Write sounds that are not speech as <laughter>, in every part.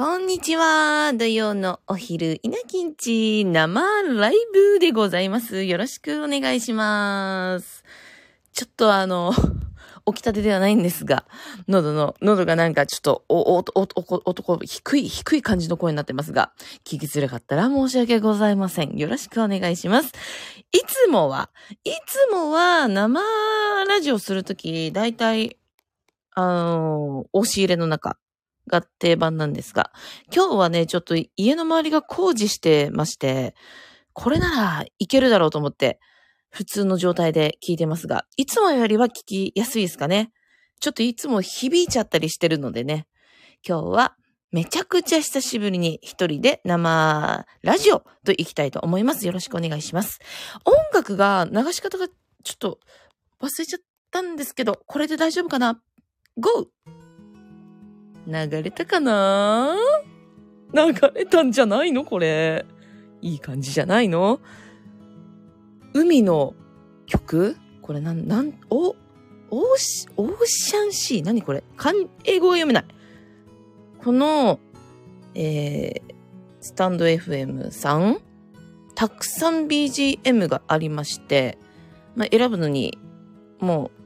こんにちは。土曜のお昼、稲きんち生ライブでございます。よろしくお願いします。ちょっとあの、<laughs> 起きたてではないんですが、喉の、喉がなんかちょっと、お、お、お、お、男、低い、低い感じの声になってますが、聞きづらかったら申し訳ございません。よろしくお願いします。いつもは、いつもは生ラジオするとき、だいたい、あの、押し入れの中、が定番なんですが、今日はね、ちょっと家の周りが工事してまして、これならいけるだろうと思って、普通の状態で聞いてますが、いつもよりは聞きやすいですかね。ちょっといつも響いちゃったりしてるのでね、今日はめちゃくちゃ久しぶりに一人で生ラジオと行きたいと思います。よろしくお願いします。音楽が流し方がちょっと忘れちゃったんですけど、これで大丈夫かな ?GO! 流れたかな？流れたんじゃないの？これ。いい感じじゃないの？海の曲？これなん、なん、お、オーシ、オーシャンシー？何これ？かん、英語が読めない。この、えー、スタンド FM さん？たくさん BGM がありまして、まあ、選ぶのに、もう、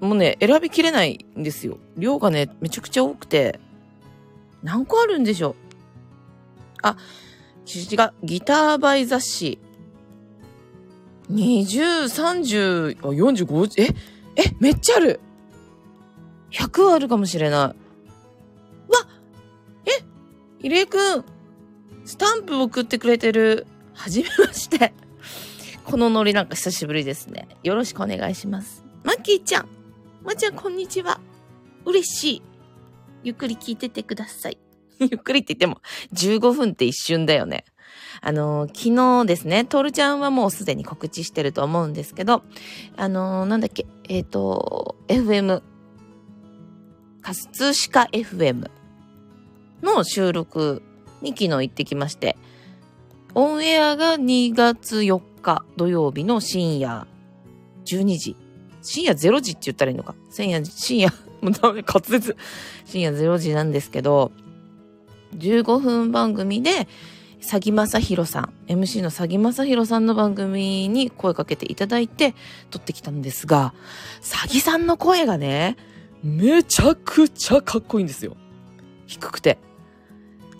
もうね、選びきれないんですよ。量がね、めちゃくちゃ多くて、何個あるんでしょうあ、違う、ギターバイ雑誌。20、30、あ、45、え、え、めっちゃある !100 あるかもしれない。わえ、入江くん、スタンプ送ってくれてる。はじめまして。このノリなんか久しぶりですね。よろしくお願いします。マッキーちゃん。まー、ちゃん、こんにちは。嬉しい。ゆっくり聞いててください。<laughs> ゆっくりって言っても15分って一瞬だよね。あの、昨日ですね、トールちゃんはもうすでに告知してると思うんですけど、あの、なんだっけ、えっ、ー、と、FM、葛飾 FM の収録に昨日行ってきまして、オンエアが2月4日土曜日の深夜12時。深夜0時って言ったらいいのか？深夜、深夜、<laughs> もうダメ、滑舌。深夜0時なんですけど、15分番組で、詐欺正宏さん、MC の詐欺正宏さんの番組に声かけていただいて撮ってきたんですが、詐欺さんの声がね、めちゃくちゃかっこいいんですよ。低くて。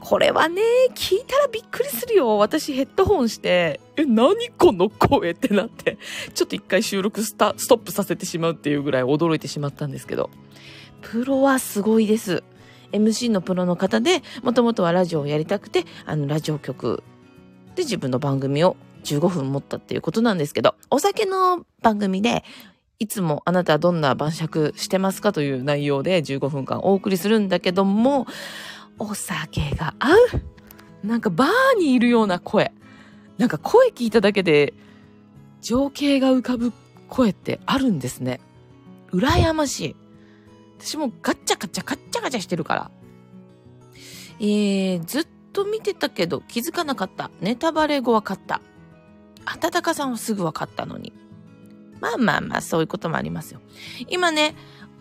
これはね、聞いたらびっくりするよ。私ヘッドホンして、え、何この声ってなって、ちょっと一回収録スタストップさせてしまうっていうぐらい驚いてしまったんですけど、プロはすごいです。MC のプロの方で、もともとはラジオをやりたくて、あの、ラジオ局で自分の番組を15分持ったっていうことなんですけど、お酒の番組で、いつもあなたはどんな晩酌してますかという内容で15分間お送りするんだけども、お酒が合う？なんかバーにいるような声。なんか声聞いただけで情景が浮かぶ声ってあるんですね。羨ましい。私もガッチャガチャガッチャガチャしてるから。えー、ずっと見てたけど気づかなかった。ネタバレ後分かった。暖かさはすぐ分かったのに。まあまあまあ、そういうこともありますよ。今ね、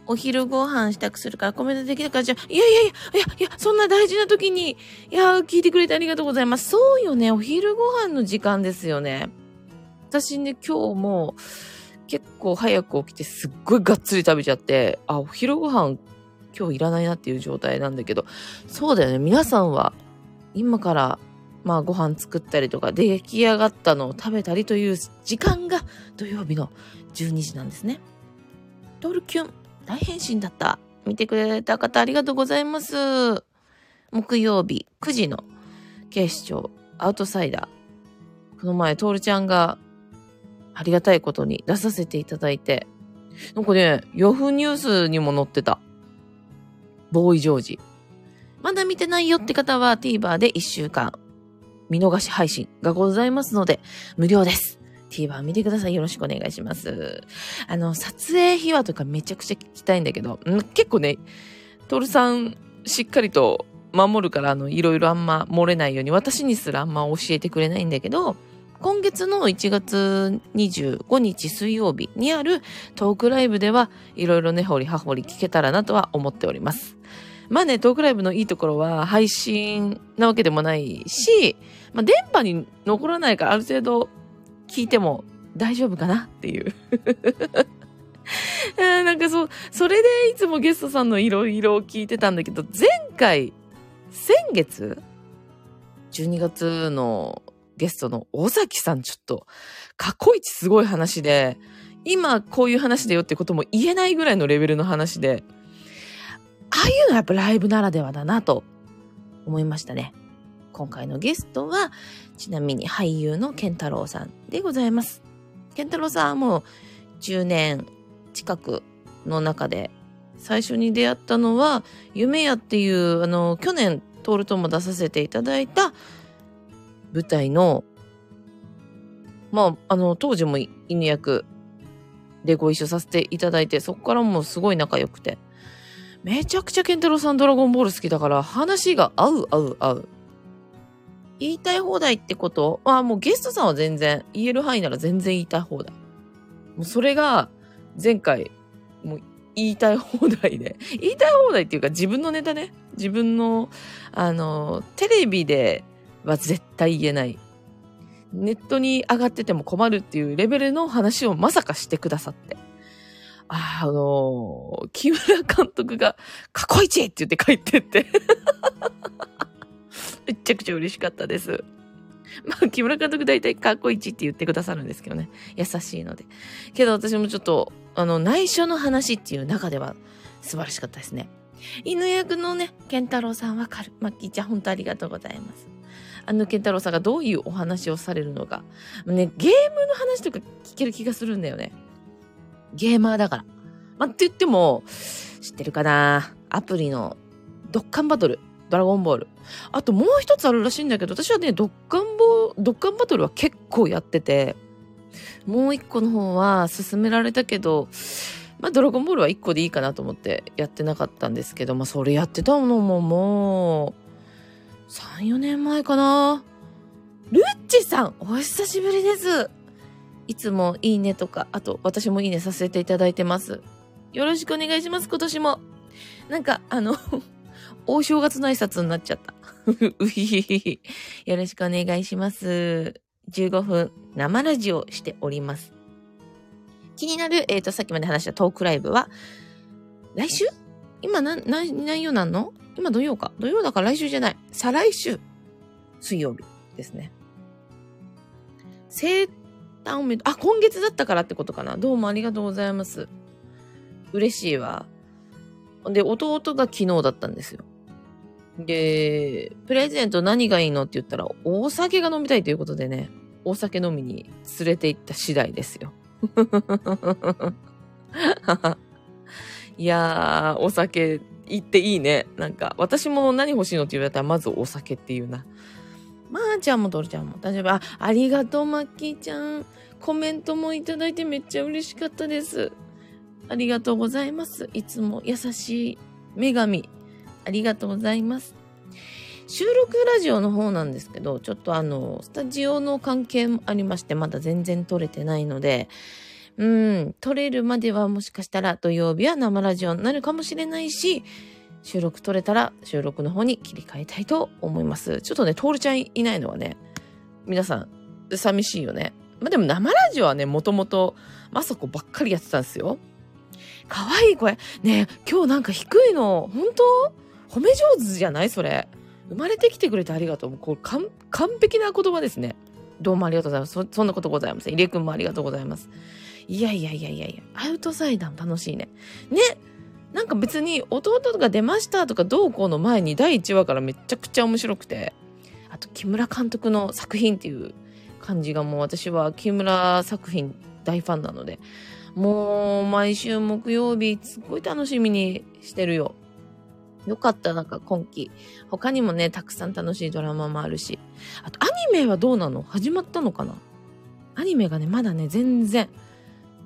お昼ご飯支度するからコメントできなかったじゃいやいやいや、いやいや、そんな大事な時に、いや、聞いてくれてありがとうございます。そうよね、お昼ご飯の時間ですよね。私ね、今日も、結構早く起きてすっごいがっつり食べちゃって、あ、お昼ご飯今日いらないなっていう状態なんだけど、そうだよね。皆さんは今からまあご飯作ったりとか出来上がったのを食べたりという時間が土曜日の12時なんですね。トルキュン、大変身だった。見てくれた方ありがとうございます。木曜日9時の警視庁アウトサイダー。この前、トールちゃんがありがたいことに出させていただいて、なんかね、ヤフーニュースにも載ってた。ボーイジョージ。まだ見てないよって方は TVer で1週間見逃し配信がございますので、無料です。TVer 見てください。よろしくお願いします。あの、撮影秘話とかめちゃくちゃ聞きたいんだけど、結構ね、トルさんしっかりと守るから、あの、いろいろあんま漏れないように、私にすらあんま教えてくれないんだけど、今月の1月25日水曜日にあるトークライブではいろいろ根掘り葉掘り聞けたらなとは思っております。まあね、トークライブのいいところは配信なわけでもないし、まあ電波に残らないからある程度聞いても大丈夫かなっていう。<laughs> なんかそう、それでいつもゲストさんのいろいろ聞いてたんだけど、前回、先月 ?12 月のゲストの尾崎さんちょっと、過去一すごい話で、今こういう話だよってことも言えないぐらいのレベルの話で、ああいうのはやっぱライブならではだなと思いましたね。今回のゲストは、ちなみに俳優の健太郎さんでございます。健太郎さんはもう10年近くの中で、最初に出会ったのは、夢屋っていう、あの、去年、トールとも出させていただいた舞台の、まあ、あの、当時も犬役でご一緒させていただいて、そこからもうすごい仲良くて。めちゃくちゃケンタロウさんドラゴンボール好きだから話が合う合う合う。言いたい放題ってことあ、もうゲストさんは全然、言える範囲なら全然言いたい放題。もうそれが、前回、もう言いたい放題で。<laughs> 言いたい放題っていうか自分のネタね。自分の、あの、テレビでは絶対言えない。ネットに上がってても困るっていうレベルの話をまさかしてくださって。あのー、木村監督が、過去一って言って帰ってって <laughs> めちゃくちゃ嬉しかったです。<laughs> まあ、木村監督大体かっこいいって言ってくださるんですけどね。優しいので。けど私もちょっと、あの、内緒の話っていう中では素晴らしかったですね。犬役のね、健太郎さんわかる。マッキーちゃん本当ありがとうございます。あの健太郎さんがどういうお話をされるのか。ね、ゲームの話とか聞ける気がするんだよね。ゲーマーだから。まあ、って言っても、知ってるかなアプリのドッカンバトル。ドラゴンボール。あともう一つあるらしいんだけど、私はね、ドッカンボー、ドッカンバトルは結構やってて、もう一個の方は勧められたけど、まあ、ドラゴンボールは一個でいいかなと思ってやってなかったんですけど、まあ、それやってたのももう、3、4年前かな。ルッチさん、お久しぶりです。いつもいいねとか、あと私もいいねさせていただいてます。よろしくお願いします、今年も。なんか、あの <laughs> 大正月の挨拶になっちゃった。<laughs> うひひひ。よろしくお願いします。15分生ラジオしております。気になる、えっ、ー、と、さっきまで話したトークライブは、来週？今な、な、何曜なんの？今土曜か？土曜だから来週じゃない。再来週。水曜日ですね。生誕おめであ、今月だったからってことかな。どうもありがとうございます。嬉しいわ。で、弟が昨日だったんですよ。で、プレゼント何がいいのって言ったら、お酒が飲みたいということでね、お酒飲みに連れて行った次第ですよ。<laughs> いやー、お酒行っていいね。なんか、私も何欲しいのって言われたら、まずお酒っていうな。まー、あ、ちゃんもドルちゃんも大丈夫。あ、ありがとう、マッキーちゃん。コメントもいただいてめっちゃ嬉しかったです。ありがとうございます。いつも優しい女神。ありがとうございます。収録ラジオの方なんですけど、ちょっとあの、スタジオの関係もありまして、まだ全然撮れてないので、うん、撮れるまではもしかしたら土曜日は生ラジオになるかもしれないし、収録撮れたら収録の方に切り替えたいと思います。ちょっとね、トールちゃんいないのはね、皆さん、寂しいよね。まあ、でも生ラジオはね、もともと、まさこばっかりやってたんですよ。かわいい声。ね今日なんか低いの、本当？褒め上手じゃない？それ。生まれてきてくれてありがとう。こう完璧な言葉ですね。どうもありがとうございます。そそんなことございません。入江くんもありがとうございます。いやいやいやいやいや、アウトサイダー楽しいね。ねなんか別に弟が出ましたとかどうこうの前に第1話からめちゃくちゃ面白くて、あと木村監督の作品っていう感じがもう私は木村作品大ファンなので、もう毎週木曜日すっごい楽しみにしてるよ。よかった、なんか今期。他にもね、たくさん楽しいドラマもあるし。あとアニメはどうなの？始まったのかな？アニメがね、まだね、全然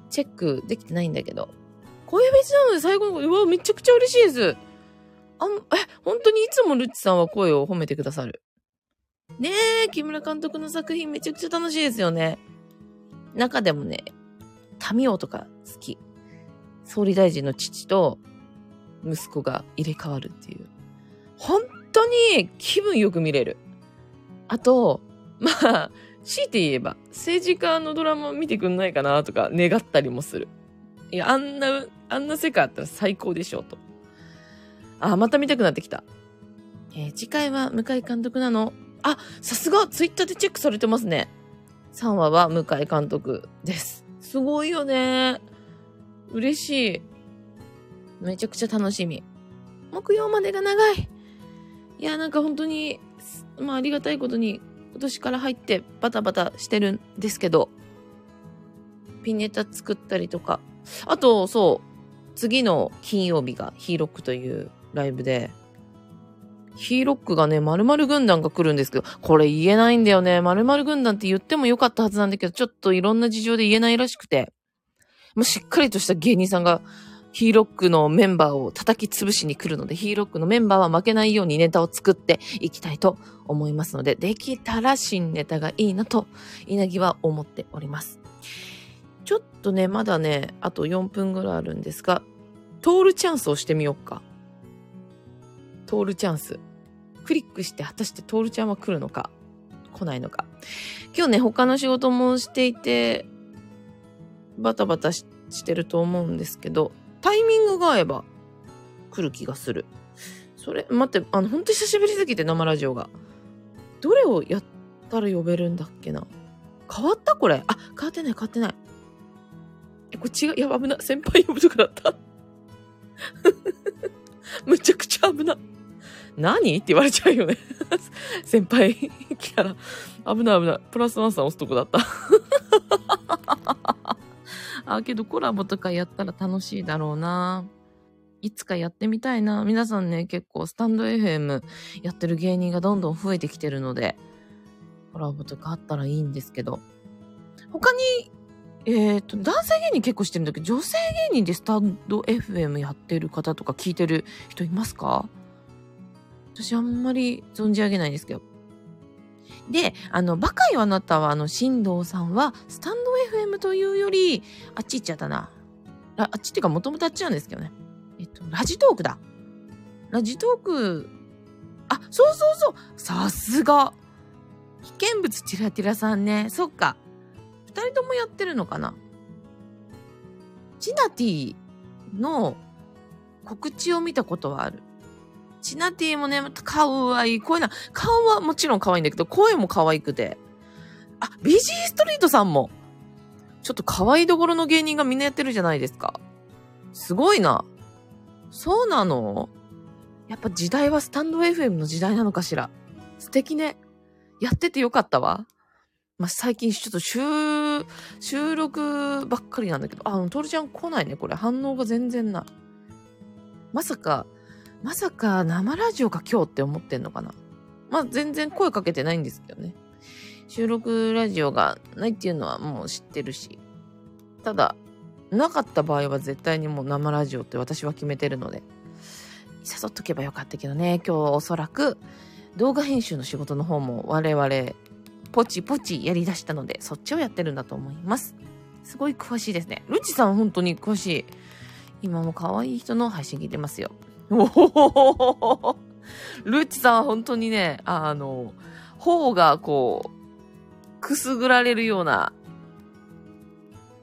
チェックできてないんだけど。声フェチなので最後の、うわ、めちゃくちゃ嬉しいです。あん、え、本当にいつもルッチさんは声を褒めてくださる？ねえ、木村監督の作品めちゃくちゃ楽しいですよね。中でもね、民王とか好き。総理大臣の父と、息子が入れ替わるっていう。本当に気分よく見れる。あと、まあ、強いて言えば、政治家のドラマ見てくんないかなとか願ったりもする。いや、あんな、あんな世界あったら最高でしょうと。あ、また見たくなってきた。えー、次回は向井監督なの？あ、さすがツイッターでチェックされてますね。3話は向井監督です。すごいよね。嬉しい。めちゃくちゃ楽しみ。木曜までが長い。いや、なんか本当に、まあありがたいことに今年から入ってバタバタしてるんですけど、ピネタ作ったりとか。あと、そう、次の金曜日がヒーロックというライブで、ヒーロックがね、〇〇軍団が来るんですけど、これ言えないんだよね。〇〇軍団って言ってもよかったはずなんだけど、ちょっといろんな事情で言えないらしくて、もうしっかりとした芸人さんがヒーロックのメンバーを叩き潰しに来るので、ヒーロックのメンバーは負けないようにネタを作っていきたいと思いますので、できたら新ネタがいいなと、稲木は思っております。ちょっとね、まだね、あと4分ぐらいあるんですが、トールチャンスをしてみようか。トールチャンス。クリックして果たしてトールちゃんは来るのか、来ないのか？今日ね、他の仕事もしていて、バタバタしてると思うんですけど、タイミングが合えば来る気がする。それ、待って、あの、ほんと久しぶりすぎて生ラジオが。どれをやったら呼べるんだっけな変わったこれ。あ、変わってない変わってない。え、これ違う。いや、危な。先輩呼ぶとかだった。<laughs> むちゃくちゃ危な。何？って言われちゃうよね <laughs> 先輩来たら、危ない危ない。プラスワンさん押すとこだったあ、けどコラボとかやったら楽しいだろうな。いつかやってみたいな。皆さんね、結構スタンド FM やってる芸人がどんどん増えてきてるので、コラボとかあったらいいんですけど。他に、えっ、ー、と、男性芸人結構してるんだけど、女性芸人でスタンド FM やってる方とか聞いてる人いますか？私あんまり存じ上げないんですけど。で、あの、バカよあなたは、あの、新藤さんは、スタンド FM というより、あっち行っちゃったな。あっちっていうか、もともとあっちなんですけどね。えっと、ラジトークだ。ラジトーク、あ、そうそうそうさすが危険物ティラティラさんね。そっか。二人ともやってるのかなチナティの告知を見たことはある。チナティもね、かわいい。こういうの、顔はもちろん可愛いんだけど、声も可愛くて。あ、ビジーストリートさんも。ちょっと可愛いどころの芸人がみんなやってるじゃないですか。すごいな。そうなの？やっぱ時代はスタンド FM の時代なのかしら。素敵ね。やっててよかったわ。まあ、最近ちょっと収、収録ばっかりなんだけど、あ、トルちゃん来ないね、これ。反応が全然ない。まさか、まさか生ラジオか今日って思ってんのかな？まあ全然声かけてないんですけどね。収録ラジオがないっていうのはもう知ってるし。ただ、なかった場合は絶対にもう生ラジオって私は決めてるので、誘っとけばよかったけどね、今日おそらく動画編集の仕事の方も我々ポチポチやりだしたので、そっちをやってるんだと思います。すごい詳しいですね。ルチさん本当に詳しい。今も可愛い人の配信聞いてますよ。おおルッチさん本当にね、あの、頬がこう、くすぐられるような、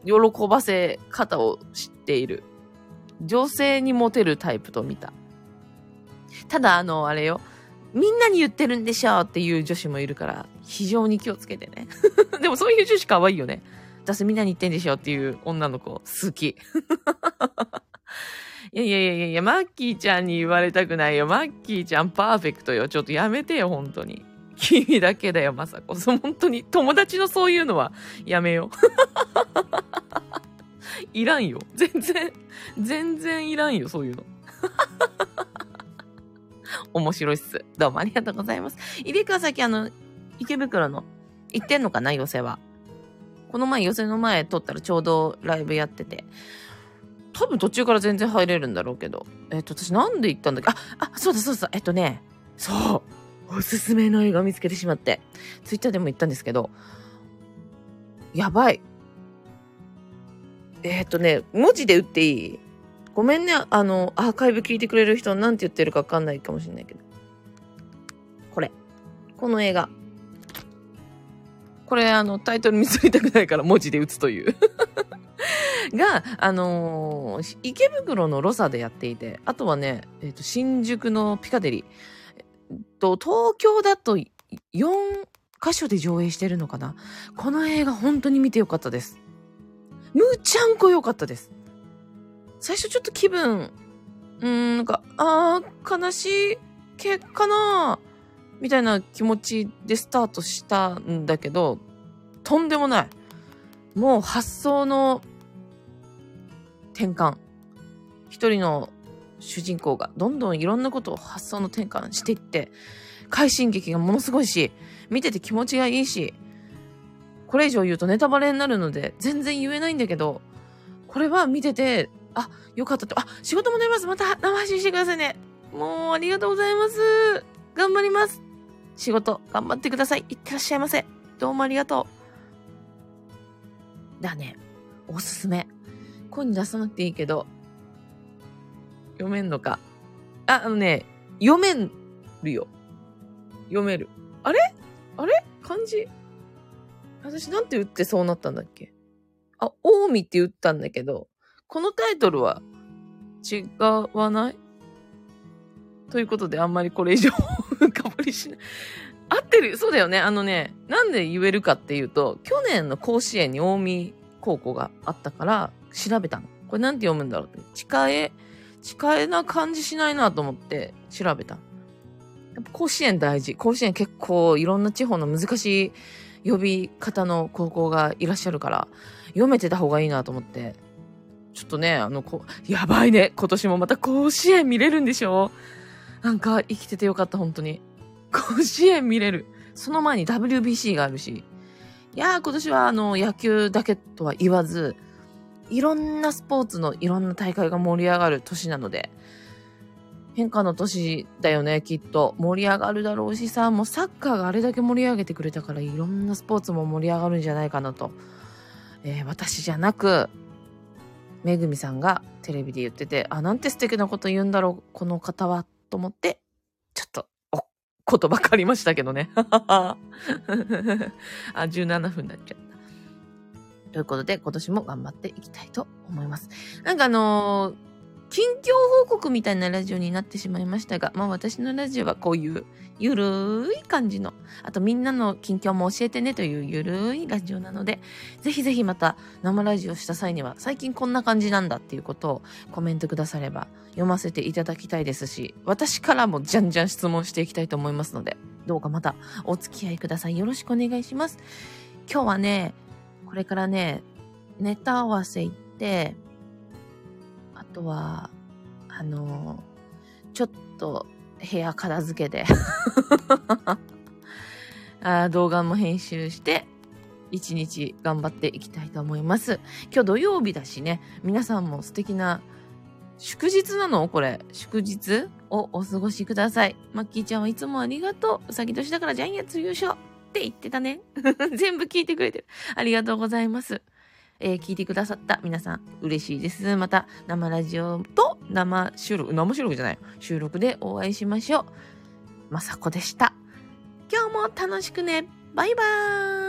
喜ばせ方を知っている。女性にモテるタイプと見た。ただ、あの、あれよ。みんなに言ってるんでしょっていう女子もいるから、非常に気をつけてね。<laughs> でもそういう女子可愛いよね。私みんなに言ってんでしょっていう女の子好き。いやいやいやいや、マッキーちゃんに言われたくないよ。マッキーちゃんパーフェクトよ。ちょっとやめてよ、本当に。君だけだよ、まさこ。そ本当に。友達のそういうのはやめよう。<laughs> いらんよ。全然、全然いらんよ、そういうの。<laughs> 面白いっす。どうもありがとうございます。入れ川崎、あの、池袋の、行ってんのかな、寄せは。この前、寄せの前撮ったらちょうどライブやってて。多分途中から全然入れるんだろうけど。えっ、と、私なんで行ったんだっけ？あ、あ、そうだそうだ、えっとね、そう、おすすめの映画見つけてしまって、ツイッターでも言ったんですけど、やばい。えっ、とね、文字で打っていい？ごめんね、あの、アーカイブ聞いてくれる人は何て言ってるかわかんないかもしれないけど。これ。この映画。これ、あの、タイトル見つりたくないから文字で打つというが、あのー、池袋のロサでやっていて、あとはね、えっ、ー、と、新宿のピカデリ。えっと、東京だと4箇所で上映してるのかなこの映画本当に見てよかったです。むちゃんこ良かったです。最初ちょっと気分、うーん、なんか、あー、悲しい結果なみたいな気持ちでスタートしたんだけど、とんでもない。もう発想の転換。一人の主人公がどんどんいろんなことを発想の転換していって、快進撃がものすごいし、見てて気持ちがいいし、これ以上言うとネタバレになるので全然言えないんだけど、これは見てて、あ、よかったと、あ、仕事も出ます。また生配信してくださいね。もうありがとうございます。頑張ります。仕事頑張ってください。いってらっしゃいませ。どうもありがとう。だね。おすすめ。声に出さなくていいけど、読めんのか。あ、あのね、読めるよ。読める。あれ？あれ？漢字？私なんて打ってそうなったんだっけ？あ、近江って打ったんだけど、このタイトルは違わない？ということであんまりこれ以上 <laughs> 深掘りしない。合ってるそうだよね。あのね、なんで言えるかっていうと、去年の甲子園に近江高校があったから、調べたの。これなんて読むんだろうって。近え、近えな感じしないなと思って調べた。やっぱ甲子園大事。甲子園結構いろんな地方の難しい呼び方の高校がいらっしゃるから、読めてた方がいいなと思って。ちょっとね、あの、こやばいね。今年もまた甲子園見れるんでしょ？なんか生きててよかった、本当に。甲子園見れる。その前に WBC があるし。いやー、今年はあの、野球だけとは言わず、いろんなスポーツのいろんな大会が盛り上がる年なので、変化の年だよね、きっと。盛り上がるだろうしさ、もうサッカーがあれだけ盛り上げてくれたから、いろんなスポーツも盛り上がるんじゃないかなと。えー、私じゃなく、めぐみさんがテレビで言ってて、あ、なんて素敵なこと言うんだろう、この方は、と思って、ちょっと、お、<laughs> 言葉借りましたけどね。<laughs> あ、17分になっちゃった。ということで、今年も頑張っていきたいと思います。なんかあのー、近況報告みたいなラジオになってしまいましたが、まあ私のラジオはこういうゆるい感じの、あとみんなの近況も教えてねというゆるいラジオなので、ぜひぜひまた生ラジオした際には、最近こんな感じなんだっていうことをコメントくだされば読ませていただきたいですし、私からもじゃんじゃん質問していきたいと思いますので、どうかまたお付き合いください。よろしくお願いします。今日はね、これからね、ネタ合わせ行って、あとは、あの、ちょっと部屋片付けで <laughs> あ動画も編集して、一日頑張っていきたいと思います。今日土曜日だしね、皆さんも素敵な祝日なの？これ。祝日をお過ごしください。マッキーちゃんはいつもありがとう。うさぎ年だからジャイアンツ優勝。って言ってたね。<laughs> 全部聞いてくれてる。ありがとうございます。えー、聞いてくださった皆さん嬉しいです。また生ラジオと生収録、生収録じゃない収録でお会いしましょう。まさこでした。今日も楽しくね。バイバーイ。